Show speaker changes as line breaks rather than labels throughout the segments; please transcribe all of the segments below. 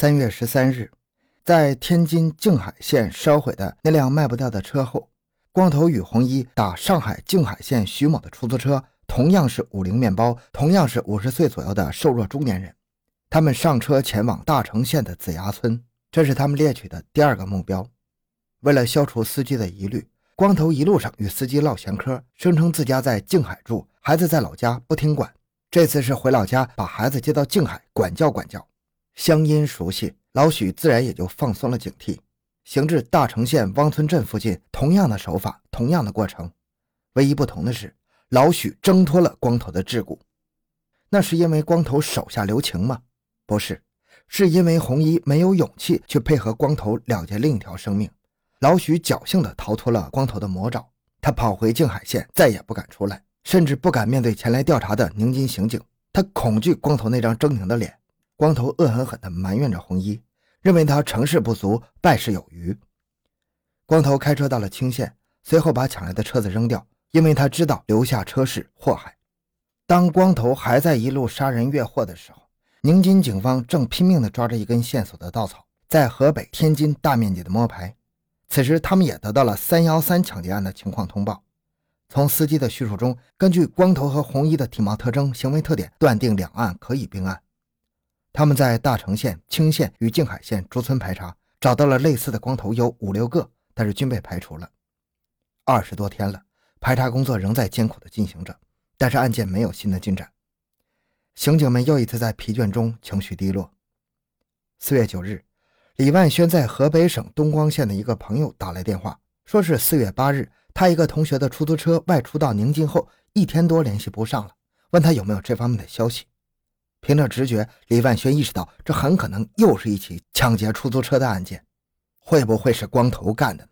三月十三日，在天津静海县烧毁的那辆卖不掉的车后，光头与红衣打上海静海县徐某的出租车，同样是五菱面包，同样是五十岁左右的瘦弱中年人。他们上车前往大城县的子牙村，这是他们猎取的第二个目标。为了消除司机的疑虑，光头一路上与司机唠闲嗑，声称自家在静海住，孩子在老家不听管。这次是回老家把孩子接到静海管教管教。乡音熟悉，老许自然也就放松了警惕。行至大城县汪村镇附近，同样的手法，同样的过程，唯一不同的是，老许挣脱了光头的桎梏。那是因为光头手下留情吗？不是，是因为红衣没有勇气去配合光头了结另一条生命。老许侥幸地逃脱了光头的魔爪，他跑回静海县，再也不敢出来，甚至不敢面对前来调查的宁津刑警。他恐惧光头那张狰狞的脸。光头恶狠狠地埋怨着红衣，认为他成事不足败事有余。光头开车到了青县，随后把抢来的车子扔掉，因为他知道留下车是祸害。当光头还在一路杀人越货的时候，宁津警方正拼命地抓着一根线索的稻草，在河北、天津大面积的摸排。此时，他们也得到了三幺三抢劫案的情况通报。从司机的叙述中，根据光头和红衣的体貌特征、行为特点，断定两案可以并案。他们在大城县、青县与静海县逐村排查，找到了类似的光头有五六个，但是均被排除了。二十多天了，排查工作仍在艰苦地进行着，但是案件没有新的进展。刑警们又一次在疲倦中情绪低落。四月九日，李万轩在河北省东光县的一个朋友打来电话，说是四月八日，他一个同学的出租车外出到宁津后一天多联系不上了，问他有没有这方面的消息。凭着直觉，李万轩意识到这很可能又是一起抢劫出租车的案件，会不会是光头干的呢？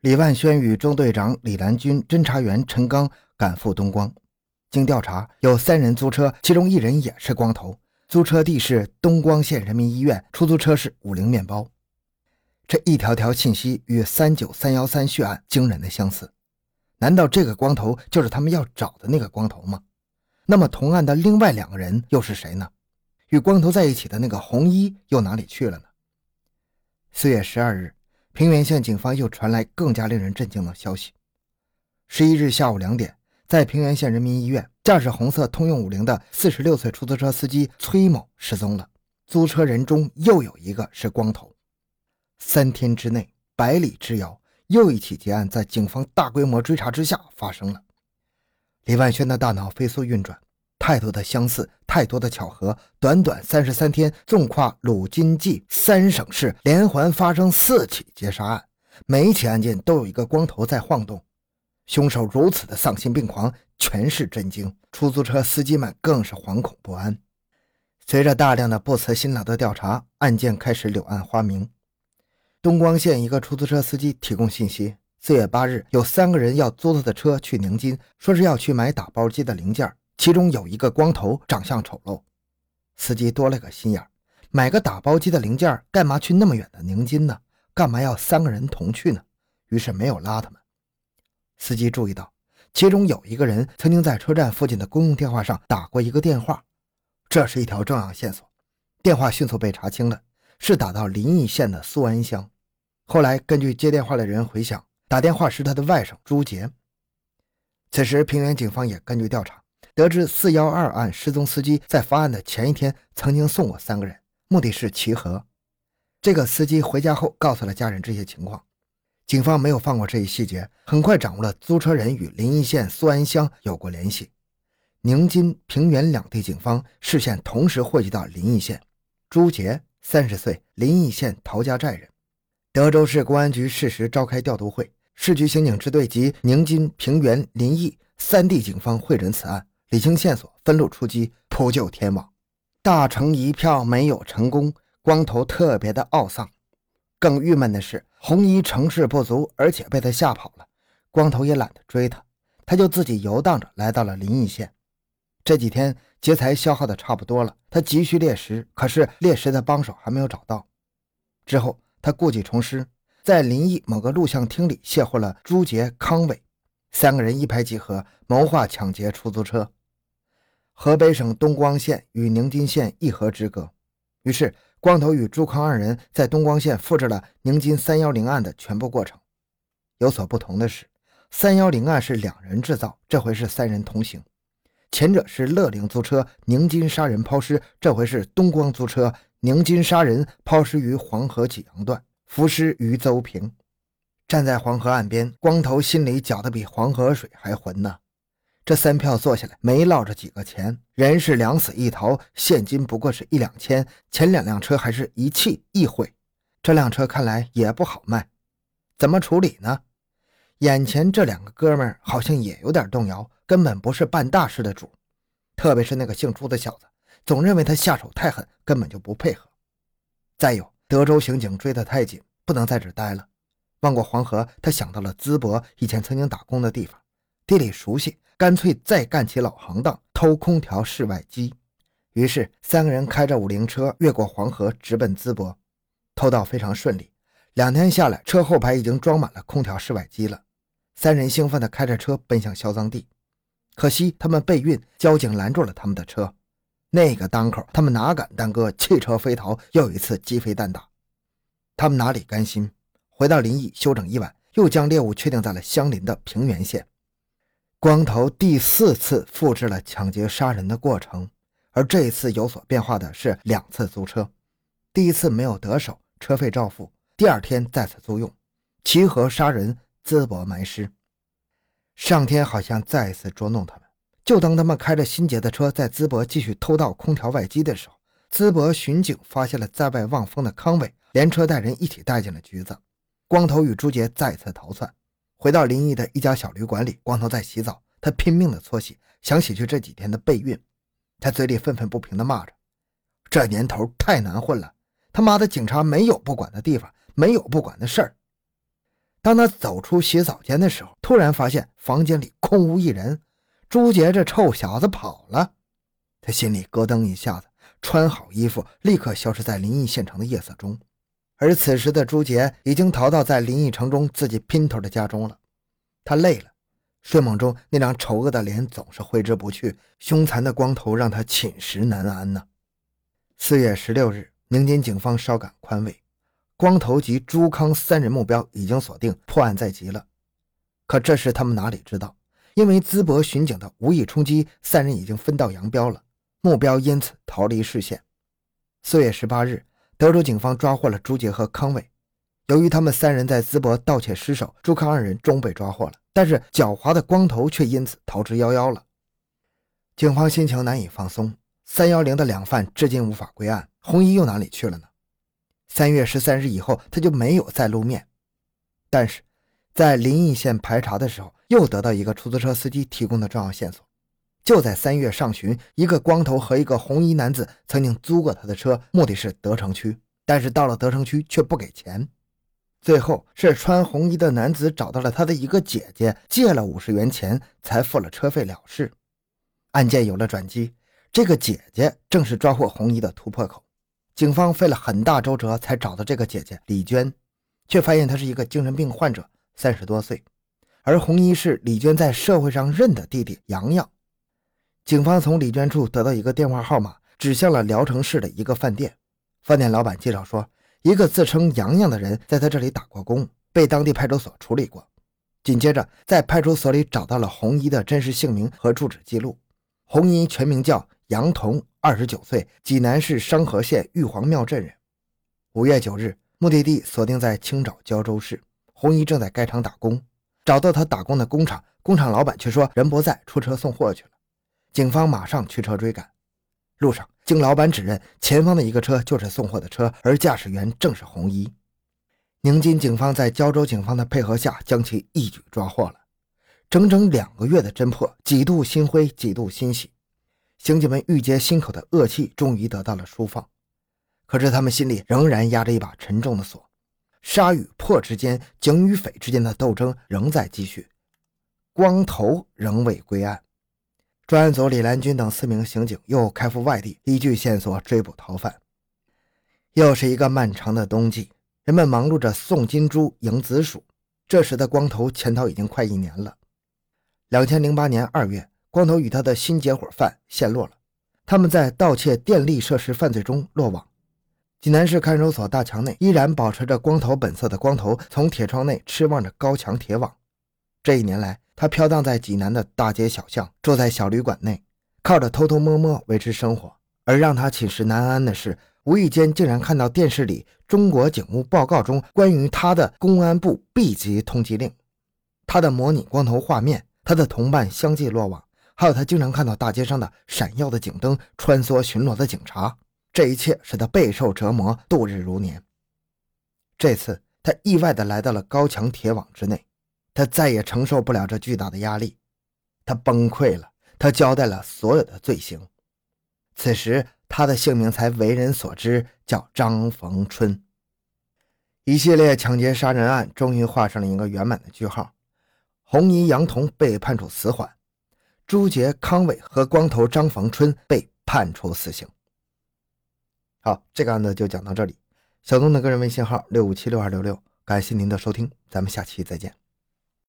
李万轩与中队长李兰军、侦查员陈刚赶赴东光，经调查，有三人租车，其中一人也是光头，租车地是东光县人民医院，出租车是五菱面包。这一条条信息与三九三幺三血案惊人的相似，难道这个光头就是他们要找的那个光头吗？那么，同案的另外两个人又是谁呢？与光头在一起的那个红衣又哪里去了呢？四月十二日，平原县警方又传来更加令人震惊的消息：十一日下午两点，在平原县人民医院，驾驶红色通用五菱的四十六岁出租车司机崔某失踪了。租车人中又有一个是光头。三天之内，百里之遥，又一起劫案在警方大规模追查之下发生了。李万轩的大脑飞速运转，太多的相似，太多的巧合。短短三十三天，纵跨鲁津冀三省市，连环发生四起劫杀案，每一起案件都有一个光头在晃动。凶手如此的丧心病狂，全市震惊，出租车司机们更是惶恐不安。随着大量的不辞辛劳的调查，案件开始柳暗花明。东光县一个出租车司机提供信息。四月八日，有三个人要租他的车去宁津，说是要去买打包机的零件。其中有一个光头，长相丑陋。司机多了个心眼儿买个打包机的零件，干嘛去那么远的宁津呢？干嘛要三个人同去呢？于是没有拉他们。司机注意到，其中有一个人曾经在车站附近的公用电话上打过一个电话，这是一条重要线索。电话迅速被查清了，是打到临沂县的苏安乡。后来根据接电话的人回想。打电话是他的外甥朱杰。此时，平原警方也根据调查，得知四幺二案失踪司机在发案的前一天曾经送过三个人，目的是齐河。这个司机回家后告诉了家人这些情况。警方没有放过这一细节，很快掌握了租车人与临沂县苏安乡有过联系。宁津、平原两地警方视线同时汇集到临沂县。朱杰，三十岁，临沂县陶家寨人。德州市公安局适时召开调度会。市局刑警支队及宁津、平原、临沂三地警方会诊此案，理清线索，分路出击，扑救天网。大成一票没有成功，光头特别的懊丧。更郁闷的是，红衣成事不足，而且被他吓跑了。光头也懒得追他，他就自己游荡着来到了临沂县。这几天劫财消耗的差不多了，他急需猎食，可是猎食的帮手还没有找到。之后他故技重施。在临沂某个录像厅里邂逅了朱杰、康伟三个人，一拍即合，谋划抢劫出租车。河北省东光县与宁津县一河之隔，于是，光头与朱康二人在东光县复制了宁津三幺零案的全部过程。有所不同的是，三幺零案是两人制造，这回是三人同行。前者是乐陵租车宁津杀人抛尸，这回是东光租车宁津杀人抛尸于黄河济阳段，浮尸于邹平。站在黄河岸边，光头心里搅得比黄河水还浑呢。这三票做下来，没落着几个钱，人是两死一逃，现金不过是一两千，前两辆车还是一气一毁，这辆车看来也不好卖，怎么处理呢？眼前这两个哥们儿好像也有点动摇，根本不是办大事的主，特别是那个姓朱的小子，总认为他下手太狠，根本就不配合。再有，德州刑警追得太紧，不能在这待了。望过黄河，他想到了淄博以前曾经打工的地方，地理熟悉。干脆再干起老行当，偷空调室外机。于是三个人开着五菱车越过黄河，直奔淄博。偷盗非常顺利，两天下来，车后排已经装满了空调室外机了。三人兴奋地开着车奔向销赃地，可惜他们备孕，交警拦住了他们的车。那个当口，他们哪敢耽搁？弃车飞逃，又一次鸡飞蛋打。他们哪里甘心？回到临沂休整一晚，又将猎物确定在了相邻的平原县。光头第四次复制了抢劫杀人的过程，而这一次有所变化的是两次租车。第一次没有得手，车费照付；第二天再次租用，齐河杀人，淄博埋尸。上天好像再一次捉弄他们。就当他们开着新杰的车在淄博继续偷盗空调外机的时候，淄博巡警发现了在外望风的康伟，连车带人一起带进了局子。光头与朱杰再次逃窜。回到临沂的一家小旅馆里，光头在洗澡，他拼命的搓洗，想洗去这几天的备孕。他嘴里愤愤不平的骂着：“这年头太难混了，他妈的警察没有不管的地方，没有不管的事儿。”当他走出洗澡间的时候，突然发现房间里空无一人，朱杰这臭小子跑了。他心里咯噔一下子，穿好衣服，立刻消失在临沂县城的夜色中。而此时的朱杰已经逃到在临沂城中自己姘头的家中了。他累了，睡梦中那张丑恶的脸总是挥之不去，凶残的光头让他寝食难安呢。四月十六日，宁津警方稍感宽慰，光头及朱康三人目标已经锁定，破案在即了。可这时他们哪里知道，因为淄博巡警的无意冲击，三人已经分道扬镳了，目标因此逃离视线。四月十八日。德州警方抓获了朱杰和康伟。由于他们三人在淄博盗窃失手，朱康二人终被抓获了。但是狡猾的光头却因此逃之夭夭了。警方心情难以放松。三幺零的两犯至今无法归案，红衣又哪里去了呢？三月十三日以后，他就没有再露面。但是，在临沂县排查的时候，又得到一个出租车司机提供的重要线索。就在三月上旬，一个光头和一个红衣男子曾经租过他的车，目的是德城区。但是到了德城区却不给钱。最后是穿红衣的男子找到了他的一个姐姐，借了五十元钱，才付了车费了事。案件有了转机，这个姐姐正是抓获红衣的突破口。警方费了很大周折才找到这个姐姐李娟，却发现她是一个精神病患者，三十多岁。而红衣是李娟在社会上认的弟弟洋洋。警方从李娟处得到一个电话号码，指向了聊城市的一个饭店。饭店老板介绍说，一个自称洋洋的人在他这里打过工，被当地派出所处理过。紧接着，在派出所里找到了红衣的真实姓名和住址记录。红衣全名叫杨彤，二十九岁，济南市商河县玉皇庙镇人。五月九日，目的地锁定在青岛胶州市。红衣正在该厂打工，找到他打工的工厂，工厂老板却说人不在，出车送货去了。警方马上驱车追赶，路上经老板指认，前方的一个车就是送货的车，而驾驶员正是红衣。宁津警方在胶州警方的配合下，将其一举抓获了。整整两个月的侦破，几度心灰，几度欣喜。刑警们郁结心口的恶气终于得到了舒放，可是他们心里仍然压着一把沉重的锁。杀与破之间，警与匪之间的斗争仍在继续，光头仍未归案。专案组李兰军等四名刑警又开赴外地，依据线索追捕逃犯。又是一个漫长的冬季，人们忙碌着送金猪、迎紫鼠。这时的光头潜逃已经快一年了。两千零八年二月，光头与他的新结伙犯陷落了，他们在盗窃电力设施犯罪中落网。济南市看守所大墙内，依然保持着光头本色的光头，从铁窗内痴望着高墙铁网。这一年来，他飘荡在济南的大街小巷，住在小旅馆内，靠着偷偷摸摸维持生活。而让他寝食难安的是，无意间竟然看到电视里《中国警务报告》中关于他的公安部 B 级通缉令，他的模拟光头画面，他的同伴相继落网，还有他经常看到大街上的闪耀的警灯、穿梭巡逻的警察。这一切使他备受折磨，度日如年。这次他意外地来到了高墙铁网之内，他再也承受不了这巨大的压力，他崩溃了。他交代了所有的罪行。此时他的姓名才为人所知，叫张逢春。一系列抢劫杀人案终于画上了一个圆满的句号。红衣杨童被判处死缓，朱杰、康伟和光头张逢春被判处死刑。好，这个案子就讲到这里。小东的个人微信号六五七六二六六，感谢您的收听，咱们下期再见。